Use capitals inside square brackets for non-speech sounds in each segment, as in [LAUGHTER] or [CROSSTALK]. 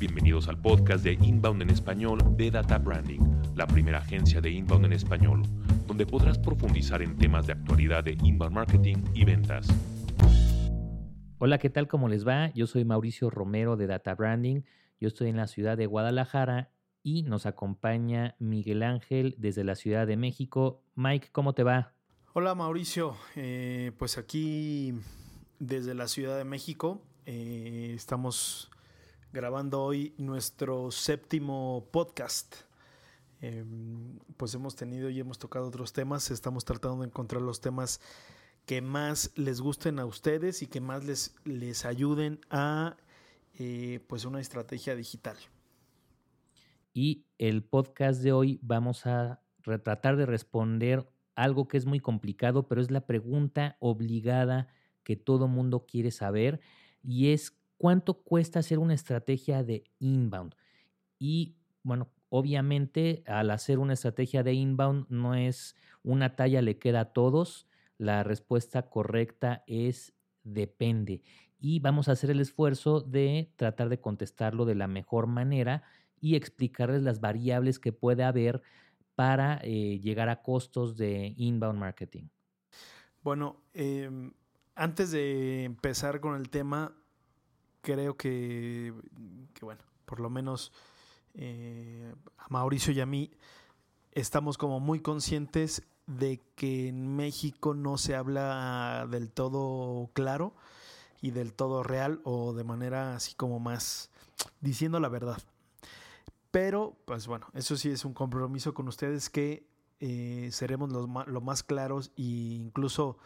Bienvenidos al podcast de Inbound en español de Data Branding, la primera agencia de Inbound en español, donde podrás profundizar en temas de actualidad de Inbound Marketing y ventas. Hola, ¿qué tal? ¿Cómo les va? Yo soy Mauricio Romero de Data Branding. Yo estoy en la ciudad de Guadalajara y nos acompaña Miguel Ángel desde la Ciudad de México. Mike, ¿cómo te va? Hola Mauricio, eh, pues aquí desde la Ciudad de México eh, estamos grabando hoy nuestro séptimo podcast. Em, pues hemos tenido y hemos tocado otros temas, estamos tratando de encontrar los temas que más les gusten a ustedes y que más les, les ayuden a eh, pues una estrategia digital. Y el podcast de hoy vamos a tratar de responder algo que es muy complicado, pero es la pregunta obligada que todo mundo quiere saber y es cuánto cuesta hacer una estrategia de inbound. Y bueno, obviamente al hacer una estrategia de inbound no es una talla le queda a todos, la respuesta correcta es depende. Y vamos a hacer el esfuerzo de tratar de contestarlo de la mejor manera y explicarles las variables que puede haber para eh, llegar a costos de inbound marketing. Bueno, em, antes de empezar con el tema, creo que, bueno, por lo menos eh, a Mauricio y a mí estamos como muy conscientes de que en México no se habla del todo claro y del todo real o de manera así como más diciendo la verdad. Pero, pues bueno, eso sí es un compromiso con ustedes que eh, seremos lo más claros e incluso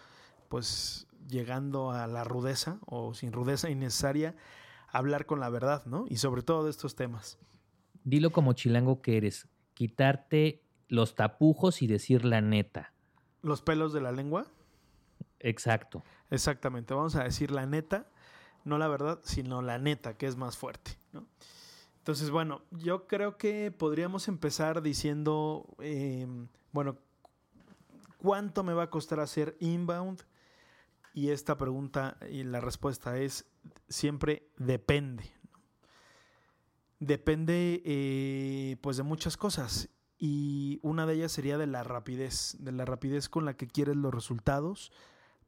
pues llegando a la rudeza o sin rudeza innecesaria, hablar con la verdad, ¿no? Y sobre todo de estos temas. Dilo como chilango que eres, quitarte los tapujos y decir la neta. ¿Los pelos de la lengua? Exacto. Exactamente, vamos a decir la neta, no la verdad, sino la neta, que es más fuerte, ¿no? Entonces, bueno, yo creo que podríamos empezar diciendo, em, bueno, ¿cuánto me va a costar hacer inbound? Y esta pregunta y la respuesta es siempre depende. Depende eh, pues de muchas cosas y una de ellas sería de la rapidez, de la rapidez con la que quieres los resultados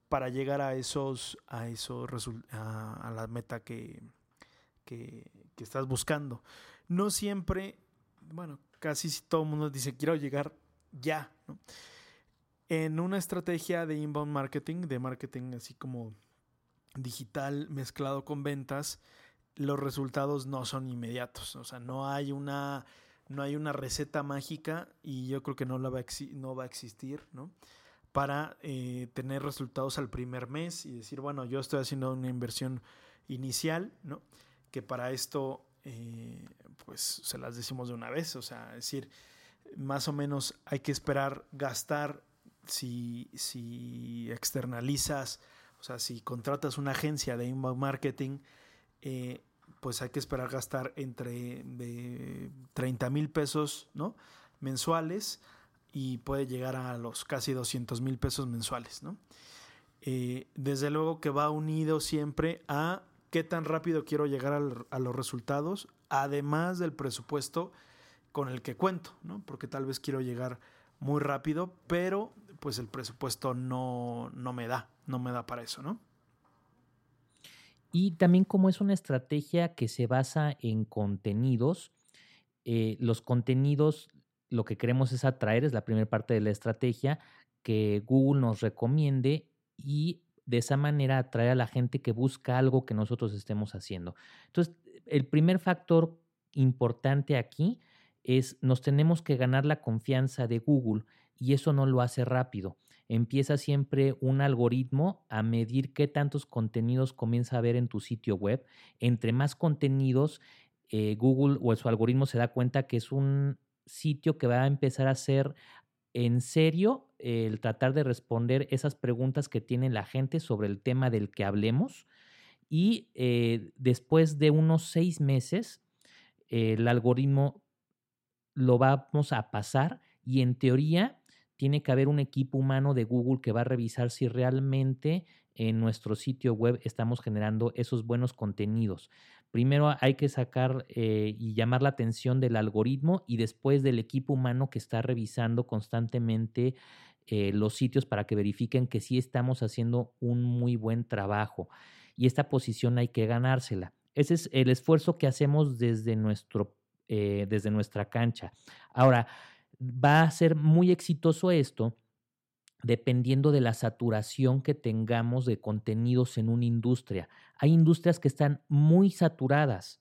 para llegar a esos, a esos a, la meta que, que, que, estás buscando. No siempre, bueno, casi todo el mundo dice quiero llegar ya. En una estrategia de inbound marketing, de marketing así como digital mezclado con ventas, los resultados no son inmediatos. O sea, no hay una, no hay una receta mágica y yo creo que no, la va, a no va a existir, ¿no? Para eh, tener resultados al primer mes y decir, bueno, yo estoy haciendo una inversión inicial, ¿no? Que para esto, eh, pues se las decimos de una vez. O sea, es decir, más o menos hay que esperar gastar si, si externalizas, o sea, si contratas una agencia de inbound marketing, eh, pues hay que esperar gastar entre de 30 mil pesos ¿no? mensuales y puede llegar a los casi 200 mil pesos mensuales. ¿no? Eh, desde luego que va unido siempre a qué tan rápido quiero llegar a los resultados, además del presupuesto con el que cuento, ¿no? porque tal vez quiero llegar muy rápido, pero pues el presupuesto no, no me da, no me da para eso, ¿no? Y también como es una estrategia que se basa en contenidos, eh, los contenidos lo que queremos es atraer, es la primera parte de la estrategia, que Google nos recomiende y de esa manera atraer a la gente que busca algo que nosotros estemos haciendo. Entonces, el primer factor importante aquí es nos tenemos que ganar la confianza de Google y eso no lo hace rápido. Empieza siempre un algoritmo a medir qué tantos contenidos comienza a ver en tu sitio web. Entre más contenidos, eh, Google o su algoritmo se da cuenta que es un sitio que va a empezar a ser en serio el tratar de responder esas preguntas que tiene la gente sobre el tema del que hablemos. Y eh, después de unos seis meses, el algoritmo lo vamos a pasar y en teoría tiene que haber un equipo humano de Google que va a revisar si realmente en nuestro sitio web estamos generando esos buenos contenidos. primero hay que sacar eh, y llamar la atención del algoritmo y después del equipo humano que está revisando constantemente eh, los sitios para que verifiquen que sí estamos haciendo un muy buen trabajo. Y esta posición hay que ganársela. Ese es el esfuerzo que hacemos desde, nuestro, eh, desde nuestra cancha. Ahora, va a ser muy exitoso esto dependiendo de la saturación que tengamos de contenidos en una industria. Hay industrias que están muy saturadas,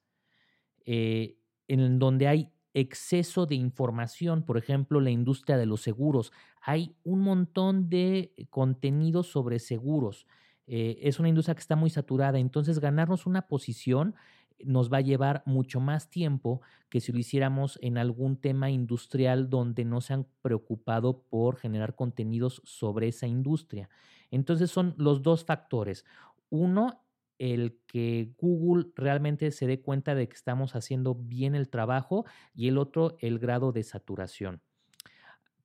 eh, en donde hay exceso de información, por ejemplo, la industria de los seguros. Hay un montón de contenidos sobre seguros. Eh, es una industria que está muy saturada, entonces ganarnos una posición nos va a llevar mucho más tiempo que si lo hiciéramos en algún tema industrial donde no se han preocupado por generar contenidos sobre esa industria. Entonces son los dos factores. Uno, el que Google realmente se dé cuenta de que estamos haciendo bien el trabajo y el otro, el grado de saturación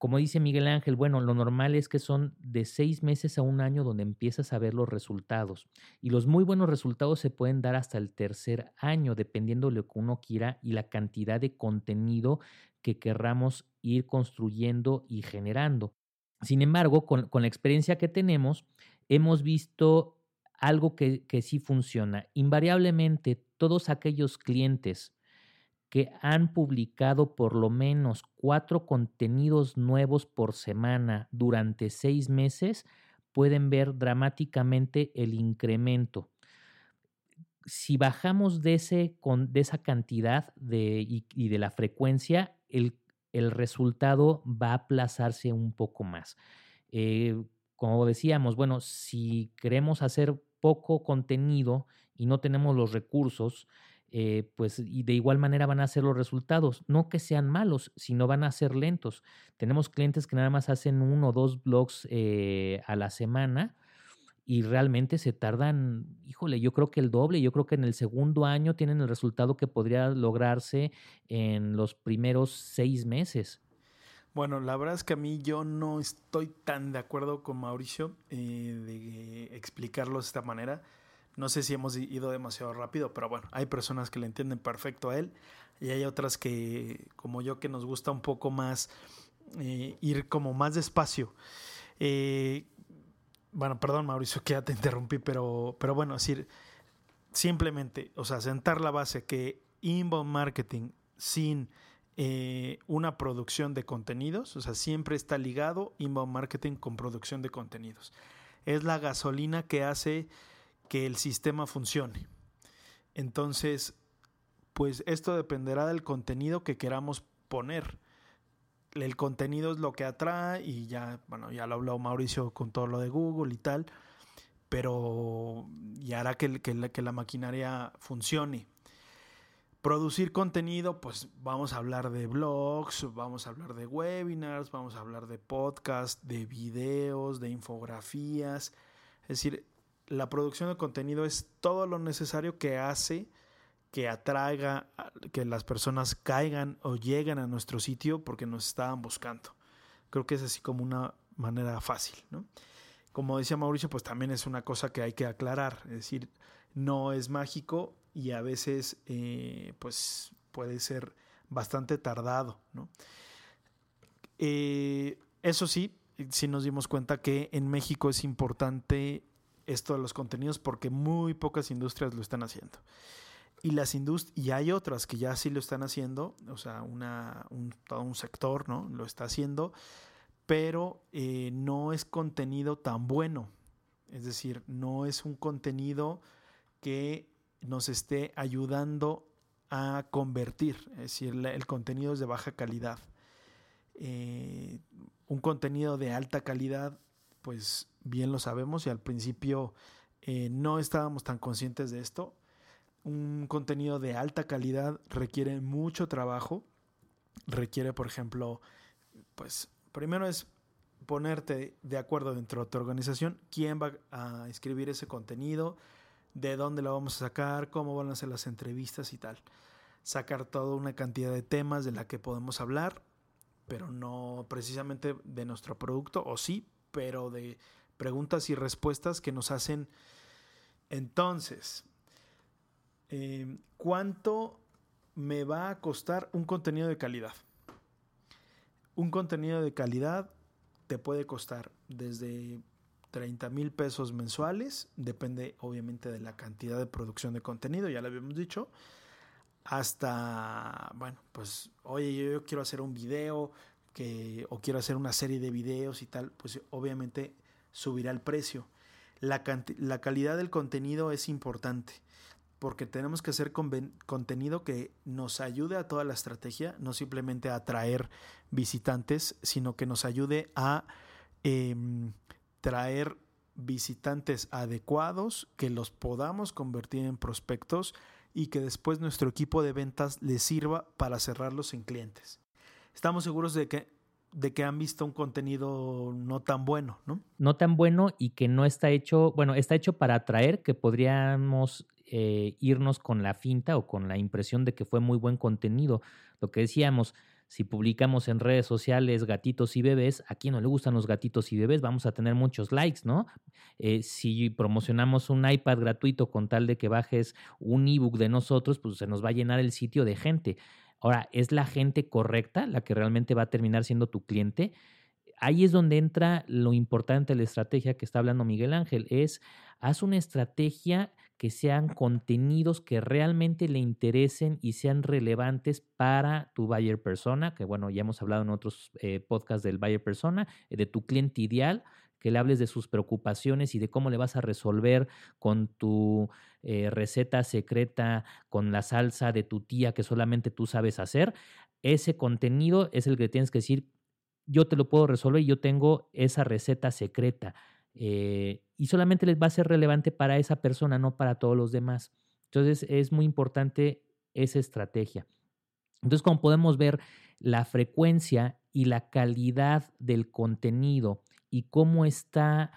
como dice Miguel Ángel, bueno, lo normal es que son de seis meses a un año donde empiezas a ver los resultados. Y los muy buenos resultados se pueden dar hasta el tercer año, dependiendo de lo que uno quiera y la cantidad de contenido que querramos ir construyendo y generando. Sin embargo, con, la experiencia que tenemos, hemos visto algo que, que sí funciona. Invariablemente, todos aquellos clientes que han publicado por lo menos cuatro contenidos nuevos por semana durante seis meses, pueden ver dramáticamente el incremento. Si bajamos de, ese, de esa cantidad de, y, de la frecuencia, el, el, resultado va a aplazarse un poco más. Eh, como decíamos, bueno, si queremos hacer poco contenido y no tenemos los recursos, eh, pues y de igual manera van a ser los resultados. No que sean malos, sino van a ser lentos. Tenemos clientes que nada más hacen uno o dos blogs eh, a la semana y realmente se tardan, híjole, yo creo que el doble, yo creo que en el segundo año tienen el resultado que podría lograrse en los primeros seis meses. Bueno, la verdad es que a mí yo no estoy tan de acuerdo con Mauricio eh, de explicarlo de esta manera. No sé si hemos ido demasiado rápido, pero bueno, hay personas que le entienden perfecto a él y hay otras que, como yo, que nos gusta un poco más eh, ir como más despacio. Eh, bueno, perdón Mauricio que ya te interrumpí, pero, pero bueno, decir, simplemente, o sea, sentar la base que inbound marketing sin eh, una producción de contenidos, o sea, siempre está ligado inbound marketing con producción de contenidos. Es la gasolina que hace que el sistema funcione. Entonces, pues esto dependerá del contenido que queramos poner. El contenido es lo que atrae y ya, bueno, ya lo habló Mauricio con todo lo de Google y tal, pero y hará que, que, que la maquinaria funcione. Producir contenido, pues vamos a hablar de blogs, vamos a hablar de webinars, vamos a hablar de podcasts, de videos, de infografías. Es decir, la producción de contenido es todo lo necesario que hace que atraiga, que las personas caigan o lleguen a nuestro sitio porque nos estaban buscando. Creo que es así como una manera fácil, ¿no? Como decía Mauricio, pues también es una cosa que hay que aclarar, es decir, no es mágico y a veces eh, pues puede ser bastante tardado, ¿no? Eh, eso sí, sí nos dimos cuenta que en México es importante esto de los contenidos porque muy pocas industrias lo están haciendo. Y, las y hay otras que ya sí lo están haciendo, o sea, una, un, todo un sector ¿no? lo está haciendo, pero eh, no es contenido tan bueno. Es decir, no es un contenido que nos esté ayudando a convertir. Es decir, el contenido es de baja calidad. Eh, un contenido de alta calidad pues bien lo sabemos y al principio eh, no estábamos tan conscientes de esto. Un contenido de alta calidad requiere mucho trabajo, requiere, por ejemplo, pues primero es ponerte de acuerdo dentro de tu organización quién va a escribir ese contenido, de dónde lo vamos a sacar, cómo van a ser las entrevistas y tal. Sacar toda una cantidad de temas de la que podemos hablar, pero no precisamente de nuestro producto, o sí, pero de preguntas y respuestas que nos hacen. Entonces, eh, ¿cuánto me va a costar un contenido de calidad? Un contenido de calidad te puede costar desde 30 mil pesos mensuales, depende obviamente de la cantidad de producción de contenido, ya lo habíamos dicho, hasta, bueno, pues, oye, yo, quiero hacer un video que, o quiero hacer una serie de videos y tal, pues obviamente subirá el precio. La, la calidad del contenido es importante porque tenemos que hacer contenido que nos ayude a toda la estrategia, no simplemente a atraer visitantes, sino que nos ayude a em, traer visitantes adecuados, que los podamos convertir en prospectos y que después nuestro equipo de ventas les sirva para cerrarlos en clientes. Estamos seguros de que de que han visto un contenido no tan bueno, ¿no? No tan bueno y que no está hecho, bueno, está hecho para atraer, que podríamos eh, irnos con la finta o con la impresión de que fue muy buen contenido. Lo que decíamos, si publicamos en redes sociales gatitos y bebés, a quien no le gustan los gatitos y bebés, vamos a tener muchos likes, ¿no? Eh, si promocionamos un iPad gratuito con tal de que bajes un ebook de nosotros, pues se nos va a llenar el sitio de gente. Ahora, ¿es la gente correcta la que realmente va a terminar siendo tu cliente? Ahí es donde entra lo importante de la estrategia que está hablando Miguel Ángel, es haz una estrategia que sean contenidos que realmente le interesen y sean relevantes para tu buyer persona, que bueno, ya hemos hablado en otros eh, podcasts del buyer persona, eh, de tu cliente ideal, que le hables de sus preocupaciones y de cómo le vas a resolver con tu eh, receta secreta, con la salsa de tu tía que solamente tú sabes hacer. Ese contenido es el que tienes que decir, yo te lo puedo resolver y yo tengo esa receta secreta. Eh, y solamente les va a ser relevante para esa persona, no para todos los demás. Entonces es muy importante esa estrategia. Entonces, como podemos ver, la frecuencia y la calidad del contenido y cómo está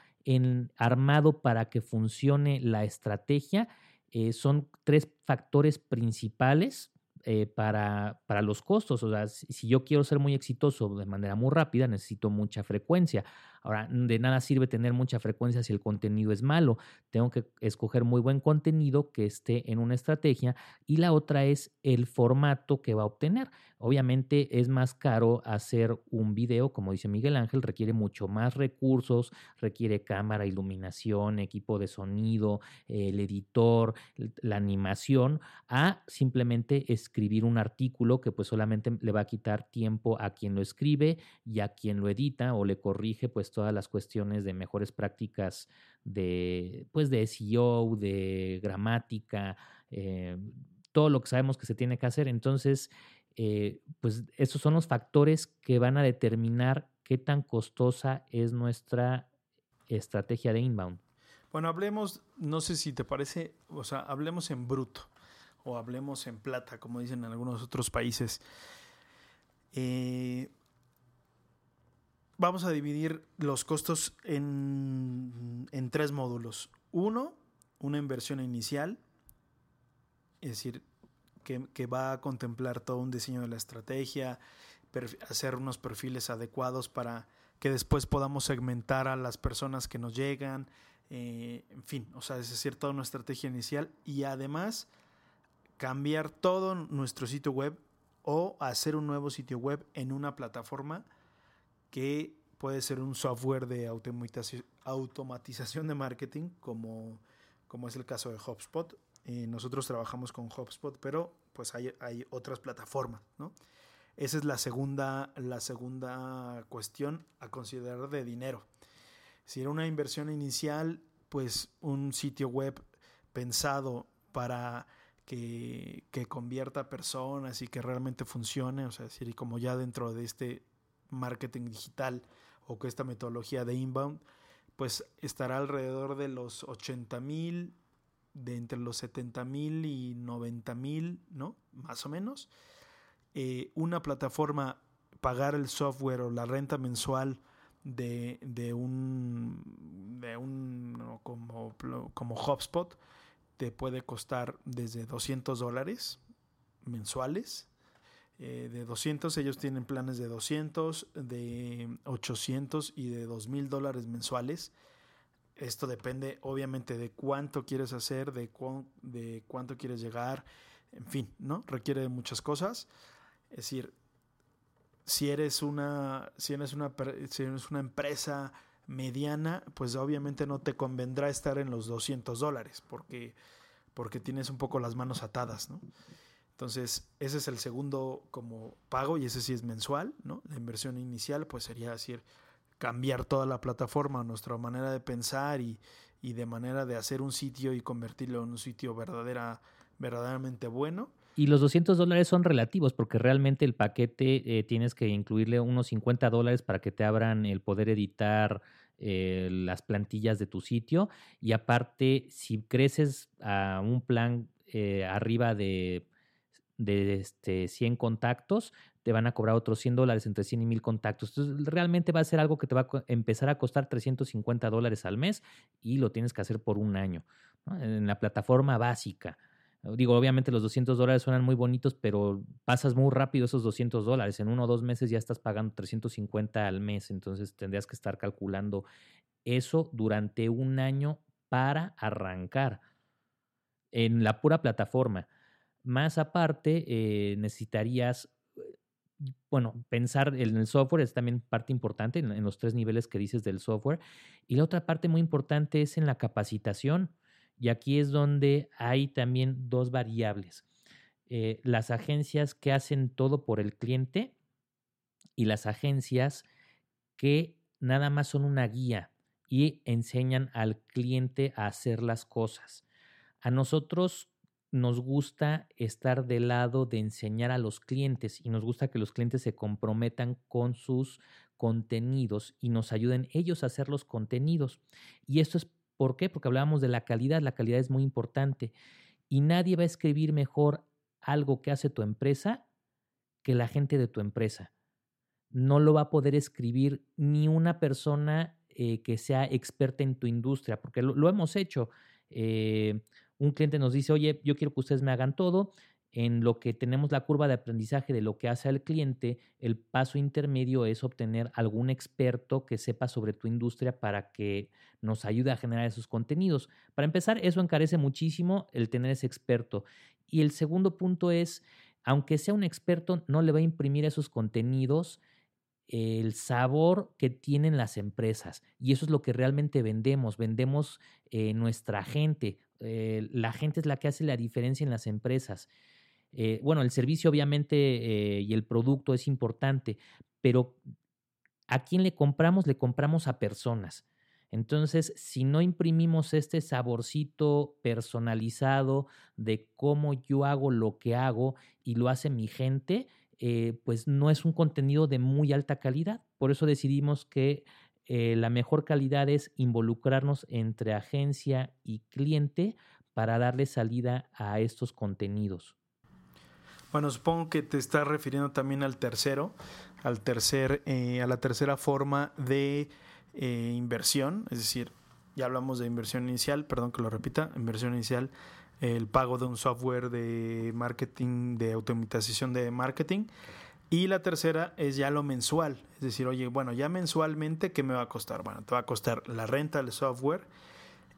armado para que funcione la estrategia eh, son tres factores principales eh, para, para, los costos. O sea, si yo quiero ser muy exitoso de manera muy rápida, necesito mucha frecuencia. Ahora, de nada sirve tener mucha frecuencia si el contenido es malo. Tengo que escoger muy buen contenido que esté en una estrategia y la otra es el formato que va a obtener. Obviamente es más caro hacer un video, como dice Miguel Ángel, requiere mucho más recursos, requiere cámara, iluminación, equipo de sonido, el editor, la animación, a simplemente escribir un artículo que pues solamente le va a quitar tiempo a quien lo escribe y a quien lo edita o le corrige pues todas las cuestiones de mejores prácticas de, pues de SEO, de gramática, eh, todo lo que sabemos que se tiene que hacer. Entonces, eh, pues esos son los factores que van a determinar qué tan costosa es nuestra estrategia de inbound. Bueno, hablemos, no sé si te parece, o sea, hablemos en bruto o hablemos en plata, como dicen en algunos otros países. Eh, vamos a dividir los costos en, tres módulos. Uno, una inversión inicial, es decir, que, va a contemplar todo un diseño de la estrategia, hacer unos perfiles adecuados para que después podamos segmentar a las personas que nos llegan, eh, en fin, o sea, es decir, toda una estrategia inicial y además cambiar todo nuestro sitio web o hacer un nuevo sitio web en una plataforma que puede ser un software de automatización de marketing, como, como es el caso de HubSpot. Eh, nosotros trabajamos con HubSpot, pero pues hay, hay otras plataformas, ¿no? Esa es la segunda, la segunda cuestión a considerar de dinero. Si era una inversión inicial, pues un sitio web pensado para que, que convierta personas y que realmente funcione, o sea, decir, como ya dentro de este marketing digital o que esta metodología de inbound, pues estará alrededor de los 80 mil, de entre los 70 mil y 90 mil, ¿no? Más o menos. Eh, una plataforma, pagar el software o la renta mensual de, de un, de un como, como HubSpot, te puede costar desde 200 dólares mensuales eh, de 200, ellos tienen planes de 200, de 800 y de 2000 dólares mensuales. Esto depende obviamente de cuánto quieres hacer, de, cuánto quieres llegar, en fin, ¿no? Requiere de muchas cosas. Es decir, si eres una, si eres una, si eres una empresa mediana, pues obviamente no te convendrá estar en los 200 dólares porque, porque tienes un poco las manos atadas, ¿no? Entonces, ese es el segundo como pago y ese sí es mensual, ¿no? La inversión inicial pues sería decir cambiar toda la plataforma, nuestra manera de pensar y, y de manera de hacer un sitio y convertirlo en un sitio verdadera, verdaderamente bueno. Y los 200 dólares son relativos porque realmente el paquete eh, tienes que incluirle unos 50 dólares para que te abran el poder editar eh, las plantillas de tu sitio. Y aparte, si creces a un plan eh, arriba de, de este, 100 contactos, te van a cobrar otros 100 dólares entre 100 y 1000 contactos. Entonces, realmente va a ser algo que te va a empezar a costar 350 dólares al mes y lo tienes que hacer por un año en la plataforma básica. Digo, obviamente los 200 dólares suenan muy bonitos, pero pasas muy rápido esos 200 dólares. En uno o dos meses ya estás pagando 350 al mes, entonces tendrías que estar calculando eso durante un año para arrancar en la pura plataforma. Más aparte, eh, necesitarías, bueno, pensar en el software es también parte importante en, en los tres niveles que dices del software. Y la otra parte muy importante es en la capacitación y aquí es donde hay también dos variables. Eh, las agencias que hacen todo por el cliente y las agencias que nada más son una guía y enseñan al cliente a hacer las cosas. A nosotros nos gusta estar del lado de enseñar a los clientes y nos gusta que los clientes se comprometan con sus contenidos y nos ayuden ellos a hacer los contenidos. Y esto es ¿Por qué? Porque hablábamos de la calidad, la calidad es muy importante y nadie va a escribir mejor algo que hace tu empresa que la gente de tu empresa. No lo va a poder escribir ni una persona eh, que sea experta en tu industria, porque lo, hemos hecho. Eh, un cliente nos dice, oye, yo quiero que ustedes me hagan todo, en lo que tenemos la curva de aprendizaje de lo que hace el cliente, el paso intermedio es obtener algún experto que sepa sobre tu industria para que nos ayude a generar esos contenidos. Para empezar, eso encarece muchísimo el tener ese experto. Y el segundo punto es, aunque sea un experto, no le va a imprimir a esos contenidos el sabor que tienen las empresas. Y eso es lo que realmente vendemos. Vendemos eh, nuestra gente. Eh, la gente es la que hace la diferencia en las empresas. Eh, bueno, el servicio obviamente eh, y el producto es importante, pero a quién le compramos, le compramos a personas. Entonces, si no imprimimos este saborcito personalizado de cómo yo hago lo que hago y lo hace mi gente, pues no es un contenido de muy alta calidad. Por eso decidimos que la mejor calidad es involucrarnos entre agencia y cliente para darle salida a estos contenidos. Bueno, supongo que te estás refiriendo también al tercero, al tercer, eh, a la tercera forma de eh, inversión, es decir, ya hablamos de inversión inicial, perdón que lo repita, inversión inicial, el pago de un software de marketing, de automatización de marketing. Y la tercera es ya lo mensual, es decir, oye, bueno, ya mensualmente, ¿qué me va a costar? Bueno, te va a costar la renta del software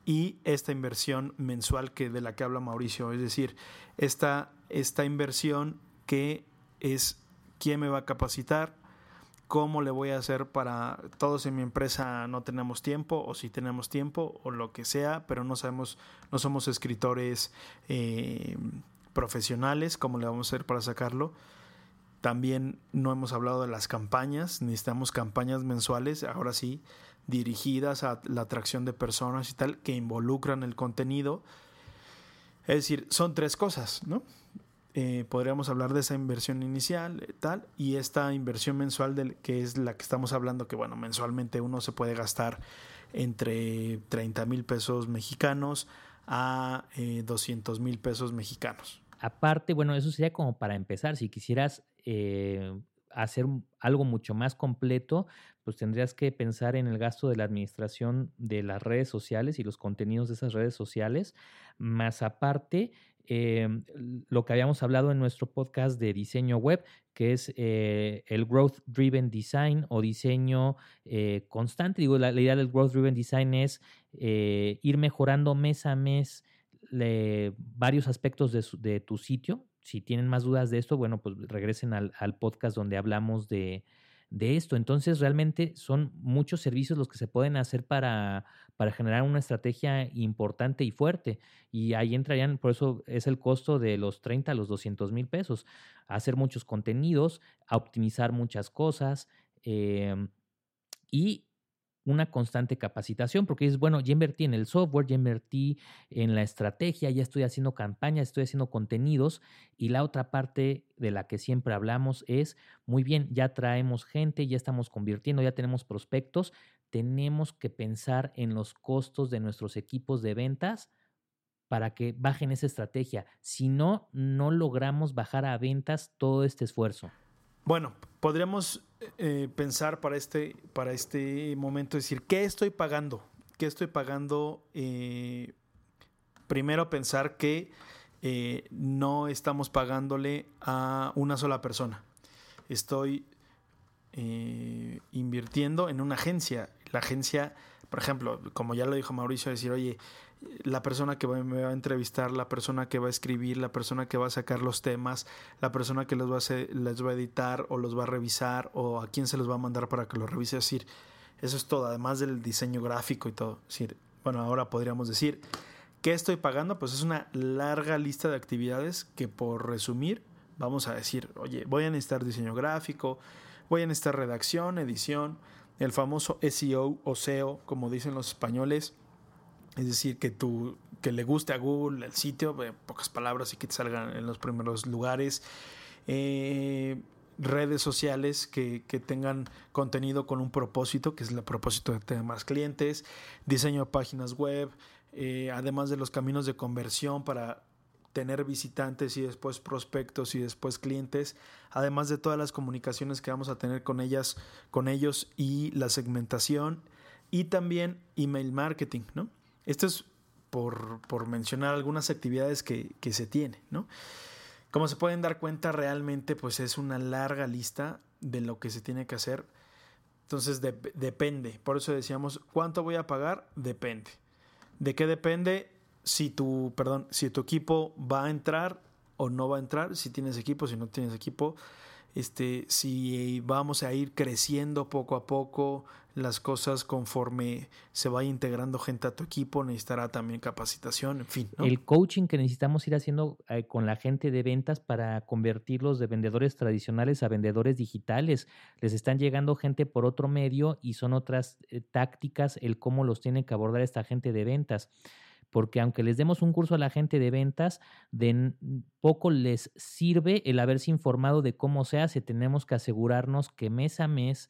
y esta inversión mensual que de la que habla Mauricio, es decir, esta, esta inversión que es quién me va a capacitar, cómo le voy a hacer para todos en mi empresa no tenemos tiempo o si tenemos tiempo o lo que sea, pero no sabemos, no somos escritores eh, profesionales, cómo le vamos a hacer para sacarlo. También no hemos hablado de las campañas, necesitamos campañas mensuales, ahora sí, dirigidas a la atracción de personas y tal, que involucran el contenido. Es decir, son tres cosas, ¿no? Eh, podríamos hablar de esa inversión inicial, eh, tal, y esta inversión mensual del, que es la que estamos hablando, que bueno, mensualmente uno se puede gastar entre 30 mil pesos mexicanos a eh, 200 mil pesos mexicanos. Aparte, bueno, eso sería como para empezar, si quisieras eh, hacer algo mucho más completo, pues tendrías que pensar en el gasto de la administración de las redes sociales y los contenidos de esas redes sociales, más aparte em, lo que habíamos hablado en nuestro podcast de diseño web, que es eh, el Growth Driven Design o diseño eh, constante. Digo, la, idea del Growth Driven Design es ir mejorando mes a mes varios aspectos de, tu sitio. Si tienen más dudas de esto, bueno, pues regresen al, podcast donde hablamos de, esto. Entonces, realmente son muchos servicios los que se pueden hacer para, para generar una estrategia importante y fuerte. Y ahí entrarían, por eso es el costo de los 30 a los 200 mil pesos. Hacer muchos contenidos, optimizar muchas cosas. Em, y una constante capacitación, porque es bueno, ya invertí en el software, ya invertí en la estrategia, ya estoy haciendo campañas, estoy haciendo contenidos, y la otra parte de la que siempre hablamos es, muy bien, ya traemos gente, ya estamos convirtiendo, ya tenemos prospectos, tenemos que pensar en los costos de nuestros equipos de ventas para que bajen esa estrategia. Si no, no logramos bajar a ventas todo este esfuerzo. Bueno, podríamos eh, pensar para este, para este momento, decir, ¿qué estoy pagando? ¿Qué estoy pagando? Eh, primero pensar que eh, no estamos pagándole a una sola persona. Estoy invirtiendo en una agencia. La agencia, por ejemplo, como ya lo dijo Mauricio, decir, oye, la persona que me va a entrevistar, la persona que va a escribir, la persona que va a sacar los temas, la persona que los va a, les va a editar o los va a revisar o a quién se los va a mandar para que lo revise. Es decir, eso es todo, además del diseño gráfico y todo. Es decir, bueno, ahora podríamos decir, ¿qué estoy pagando? Pues es una larga lista de actividades que por resumir vamos a decir, oye, voy a necesitar diseño gráfico, voy a necesitar redacción, edición, el famoso SEO o SEO, como dicen los españoles es decir, que, que le guste a Google el sitio, en pocas palabras, y que te salgan en los primeros lugares. Eh, redes sociales que, tengan contenido con un propósito, que es el propósito de tener más clientes, diseño de páginas web, eh, además de los caminos de conversión para tener visitantes y después prospectos y después clientes, además de todas las comunicaciones que vamos a tener con ellas, con ellos y la segmentación y también email marketing, ¿no? Esto es por, mencionar algunas actividades que, se tienen, ¿no? Como se pueden dar cuenta, realmente pues es una larga lista de lo que se tiene que hacer. Entonces depende. Por eso decíamos, ¿cuánto voy a pagar? Depende. ¿De qué depende? Si tu, perdón, si tu equipo va a entrar o no va a entrar, si tienes equipo, si no tienes equipo, este, si vamos a ir creciendo poco a poco, las cosas conforme se vaya integrando gente a tu equipo, necesitará también capacitación, en fin. El coaching que necesitamos ir haciendo eh, con la gente de ventas para convertirlos de vendedores tradicionales a vendedores digitales. Les están llegando gente por otro medio y son otras eh, tácticas el cómo los tiene que abordar esta gente de ventas porque aunque les demos un curso a la gente de ventas, de poco les sirve el haberse informado de cómo se hace. Tenemos que asegurarnos que mes a mes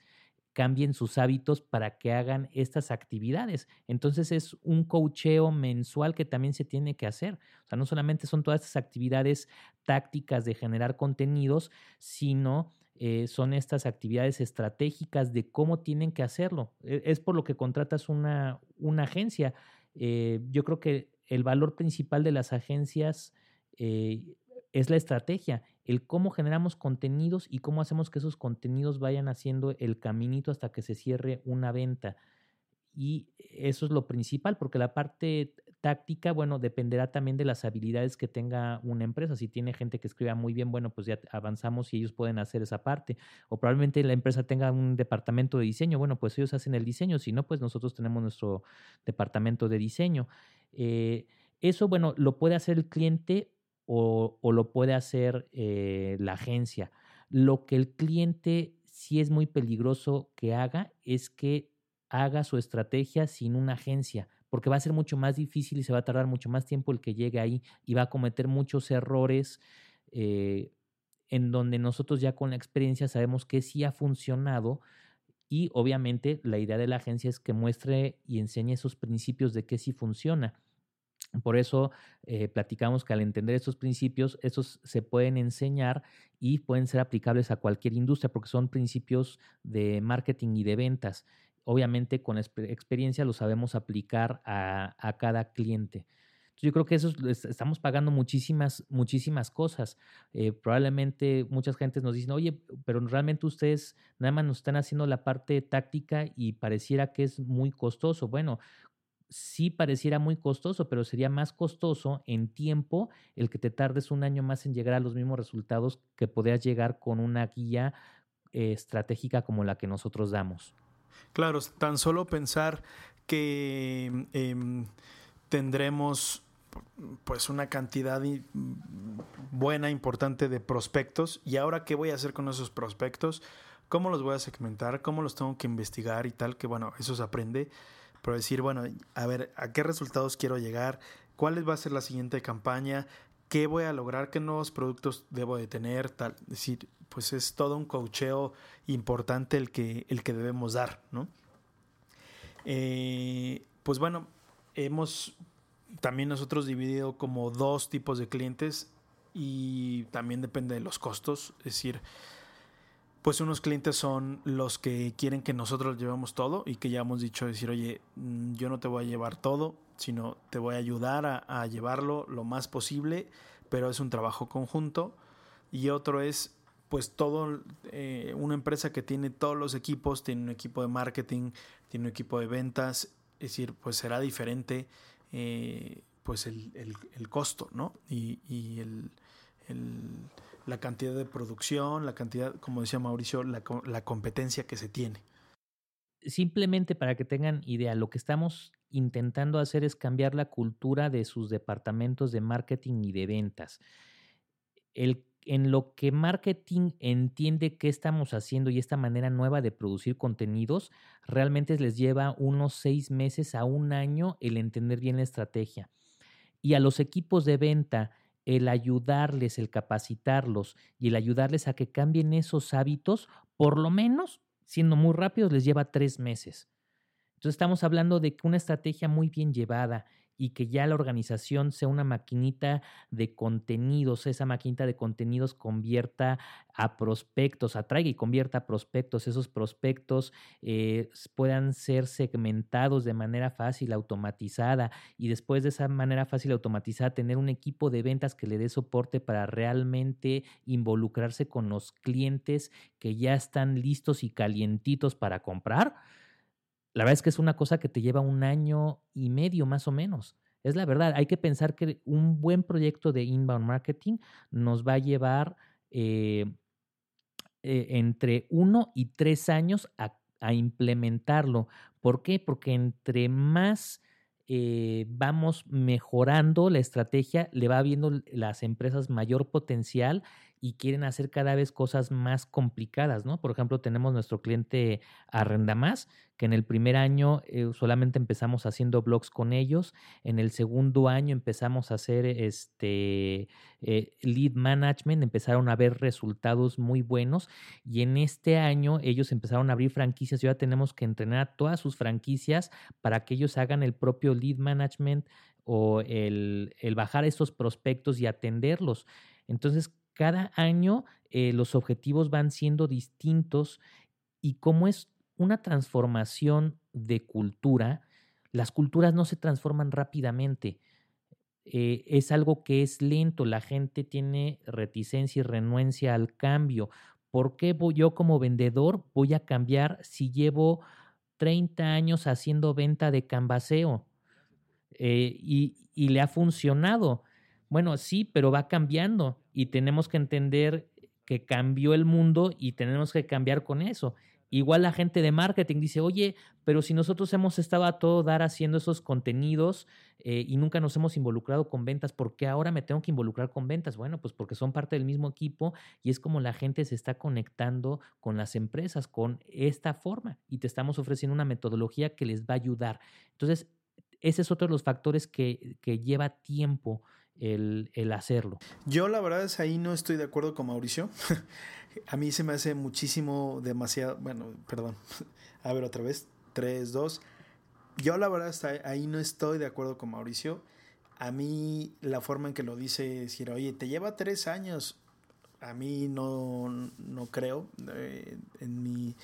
cambien sus hábitos para que hagan estas actividades. Entonces es un coacheo mensual que también se tiene que hacer. O sea, no solamente son todas estas actividades tácticas de generar contenidos, sino eh, son estas actividades estratégicas de cómo tienen que hacerlo. E, es por lo que contratas una, una agencia. Eh, yo creo que el valor principal de las agencias eh, es la estrategia, el cómo generamos contenidos y cómo hacemos que esos contenidos vayan haciendo el caminito hasta que se cierre una venta. Y eso es lo principal, porque la parte táctica, bueno, dependerá también de las habilidades que tenga una empresa. Si tiene gente que escriba muy bien, bueno, pues ya avanzamos y ellos pueden hacer esa parte. O probablemente la empresa tenga un departamento de diseño, bueno, pues ellos hacen el diseño. Si no, pues nosotros tenemos nuestro departamento de diseño. Eh, eso, bueno, lo puede hacer el cliente o, lo puede hacer eh, la agencia. Lo que el cliente sí es muy peligroso que haga es que haga su estrategia sin una agencia, porque va a ser mucho más difícil y se va a tardar mucho más tiempo el que llegue ahí y va a cometer muchos errores eh, en donde nosotros ya con la experiencia sabemos que sí ha funcionado y obviamente la idea de la agencia es que muestre y enseñe esos principios de que sí funciona. Por eso eh, platicamos que al entender estos principios, estos se pueden enseñar y pueden ser aplicables a cualquier industria porque son principios de marketing y de ventas. Obviamente con experiencia lo sabemos aplicar a, cada cliente. yo creo que eso estamos pagando muchísimas, muchísimas cosas. Eh, probablemente muchas gentes nos dicen, oye, pero realmente ustedes nada más nos están haciendo la parte táctica y pareciera que es muy costoso. Bueno, sí pareciera muy costoso, pero sería más costoso en tiempo el que te tardes un año más en llegar a los mismos resultados que podrías llegar con una guía eh, estratégica como la que nosotros damos. Claro, tan solo pensar que em, tendremos pues una cantidad buena, importante de prospectos. ¿Y ahora qué voy a hacer con esos prospectos? ¿Cómo los voy a segmentar? ¿Cómo los tengo que investigar y tal? Que bueno, eso se aprende. Pero decir, bueno, a ver, ¿a qué resultados quiero llegar? ¿Cuál va a ser la siguiente campaña? ¿Qué voy a lograr? ¿Qué nuevos productos debo de tener? Tal. Es decir, pues es todo un cocheo importante el que, el que debemos dar, ¿no? Eh, pues bueno, hemos también nosotros dividido como dos tipos de clientes y también depende de los costos. Es decir, pues unos clientes son los que quieren que nosotros llevemos todo y que ya hemos dicho decir, oye, mm, yo no te voy a llevar todo, sino te voy a ayudar a, llevarlo lo más posible, pero es un trabajo conjunto. Y otro es, pues todo, eh, una empresa que tiene todos los equipos, tiene un equipo de marketing, tiene un equipo de ventas, es decir, pues será diferente eh, pues el, el, costo, ¿no? Y, y el, la cantidad de producción, la cantidad, como decía Mauricio, la, la competencia que se tiene. Simplemente para que tengan idea, lo que estamos intentando hacer es cambiar la cultura de sus departamentos de marketing y de ventas. El en lo que marketing entiende qué estamos haciendo y esta manera nueva de producir contenidos, realmente les lleva unos seis meses a un año el entender bien la estrategia. Y a los equipos de venta, el ayudarles, el capacitarlos y el ayudarles a que cambien esos hábitos, por lo menos, siendo muy rápidos, les lleva tres meses. Entonces estamos hablando de que una estrategia muy bien llevada y que ya la organización sea una maquinita de contenidos, esa maquinita de contenidos convierta a prospectos, atraiga y convierta a prospectos, esos prospectos eh, puedan ser segmentados de manera fácil, automatizada y después de esa manera fácil, automatizada, tener un equipo de ventas que le dé soporte para realmente involucrarse con los clientes que ya están listos y calientitos para comprar la verdad es que es una cosa que te lleva un año y medio más o menos. Es la verdad, hay que pensar que un buen proyecto de inbound marketing nos va a llevar eh, eh, entre uno y tres años a, implementarlo. ¿Por qué? Porque entre más eh, vamos mejorando la estrategia, le va viendo las empresas mayor potencial y quieren hacer cada vez cosas más complicadas, ¿no? Por ejemplo, tenemos nuestro cliente Arrenda Más, que en el primer año eh, solamente empezamos haciendo blogs con ellos, en el segundo año empezamos a hacer este eh, lead management, empezaron a ver resultados muy buenos y en este año ellos empezaron a abrir franquicias y ahora tenemos que entrenar a todas sus franquicias para que ellos hagan el propio lead management o el, el bajar estos prospectos y atenderlos. Entonces, cada año eh, los objetivos van siendo distintos y como es una transformación de cultura, las culturas no se transforman rápidamente. Eh, es algo que es lento, la gente tiene reticencia y renuencia al cambio. ¿Por qué voy yo como vendedor voy a cambiar si llevo 30 años haciendo venta de cambaseo eh, y, y le ha funcionado? Bueno, sí, pero va cambiando y tenemos que entender que cambió el mundo y tenemos que cambiar con eso. Igual la gente de marketing dice, oye, pero si nosotros hemos estado a todo dar haciendo esos contenidos eh, y nunca nos hemos involucrado con ventas, ¿por qué ahora me tengo que involucrar con ventas? Bueno, pues porque son parte del mismo equipo y es como la gente se está conectando con las empresas con esta forma y te estamos ofreciendo una metodología que les va a ayudar. Entonces, ese es otro de los factores que, que lleva tiempo el, el, hacerlo. Yo la verdad es ahí no estoy de acuerdo con Mauricio. [LAUGHS] a mí se me hace muchísimo, demasiado, bueno, perdón. [LAUGHS] A ver otra vez, 3, 2. Yo la verdad ahí no estoy de acuerdo con Mauricio. A mí la forma en que lo dice es decir, oye, te lleva tres años. A mí no, no creo. Eh, en, mi,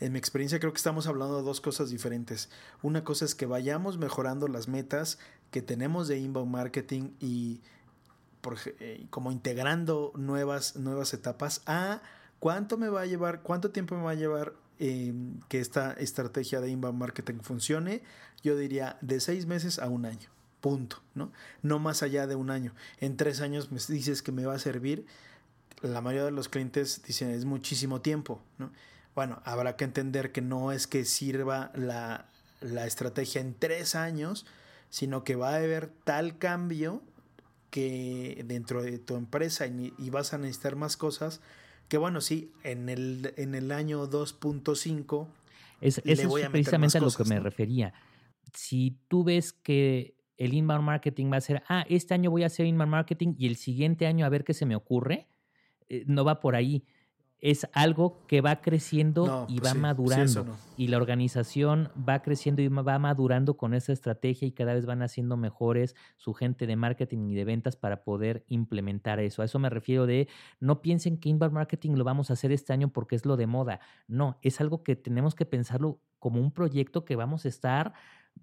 en mi experiencia creo que estamos hablando de dos cosas diferentes. Una cosa es que vayamos mejorando las metas que tenemos de inbound marketing y eh, como integrando nuevas, nuevas etapas a cuánto me va a llevar, cuánto tiempo me va a llevar em, que esta estrategia de inbound marketing funcione, yo diría de seis meses a un año. Punto, ¿no? No más allá de un año. En tres años me dices que me va a servir. La mayoría de los clientes dicen es muchísimo tiempo, ¿no? Bueno, habrá que entender que no es que sirva la, la estrategia en tres años, sino que va a haber tal cambio que dentro de tu empresa y, vas a necesitar más cosas, que bueno, sí, en el, en el año 2.5... Es, es precisamente a lo que me refería. Si tú ves que el inbound marketing va a ser, ah, este año voy a hacer inbound marketing y el siguiente año a ver qué se me ocurre, eh, no va por ahí es algo que va creciendo y pues va madurando. Y la organización va creciendo y va madurando con esa estrategia y cada vez van haciendo mejores su gente de marketing y de ventas para poder implementar eso. A eso me refiero de no piensen que inbound marketing lo vamos a hacer este año porque es lo de moda. No, es algo que tenemos que pensarlo como un proyecto que vamos a estar,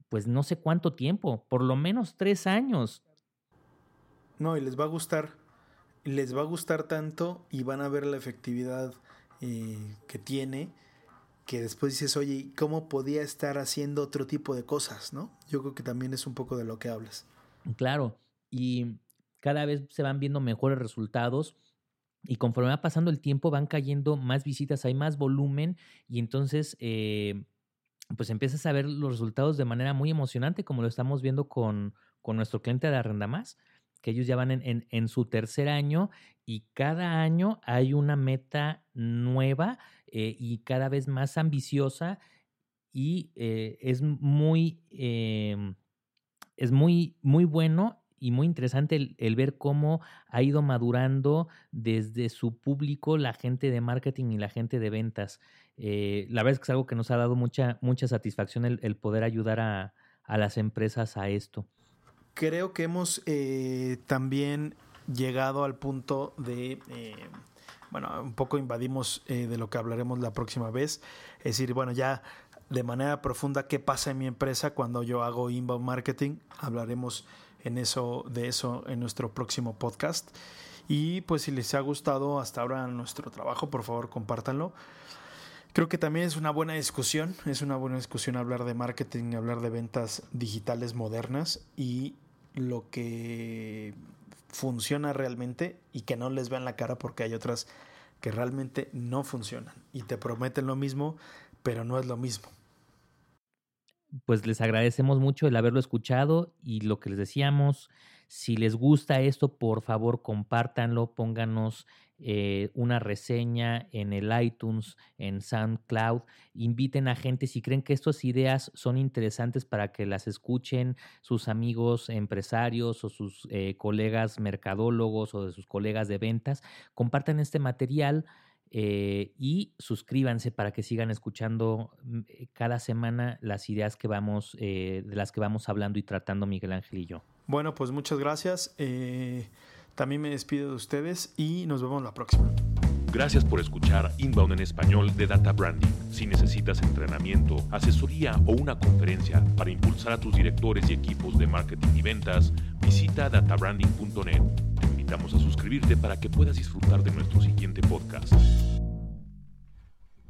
pues no sé cuánto tiempo, por lo menos tres años. No, y les va a gustar les va a gustar tanto y van a ver la efectividad eh, que tiene que después dices, oye, ¿cómo podía estar haciendo otro tipo de cosas? ¿no? Yo creo que también es un poco de lo que hablas. Claro, y cada vez se van viendo mejores resultados y conforme va pasando el tiempo van cayendo más visitas, hay más volumen y entonces eh, pues empiezas a ver los resultados de manera muy emocionante como lo estamos viendo con, con nuestro cliente de Arrenda Más que ellos ya van en, su tercer año y cada año hay una meta nueva eh, y cada vez más ambiciosa y eh, es muy, em, es muy, muy bueno y muy interesante el, ver cómo ha ido madurando desde su público la gente de marketing y la gente de ventas. Eh, la verdad es que es algo que nos ha dado mucha, mucha satisfacción el, poder ayudar a las empresas a esto creo que hemos eh, también llegado al punto de, eh, bueno, un poco invadimos eh, de lo que hablaremos la próxima vez. Es decir, bueno, ya de manera profunda qué pasa en mi empresa cuando yo hago inbound marketing. Hablaremos en eso, de eso en nuestro próximo podcast. Y pues si les ha gustado hasta ahora nuestro trabajo, por favor compártanlo. Creo que también es una buena discusión, es una buena discusión hablar de marketing, hablar de ventas digitales modernas y lo que funciona realmente y que no les vean la cara porque hay otras que realmente no funcionan y te prometen lo mismo, pero no es lo mismo. Pues les agradecemos mucho el haberlo escuchado y lo que les decíamos, si les gusta esto, por favor compártanlo, pónganos eh, una reseña en el iTunes, en SoundCloud. Inviten a gente si creen que estas ideas son interesantes para que las escuchen sus amigos empresarios o sus eh, colegas mercadólogos o de sus colegas de ventas. Compartan este material. Eh, y suscríbanse para que sigan escuchando mm, cada semana las ideas que vamos, de las que vamos hablando y tratando Miguel Ángel y yo. Bueno, pues muchas gracias. También me despido de ustedes y nos vemos la próxima. Gracias por escuchar Inbound en español de Data Branding. Si necesitas entrenamiento, asesoría o una conferencia para impulsar a tus directores y equipos de marketing y ventas, visita databranding.net. Te invitamos a suscribirte para que puedas disfrutar de nuestro siguiente podcast.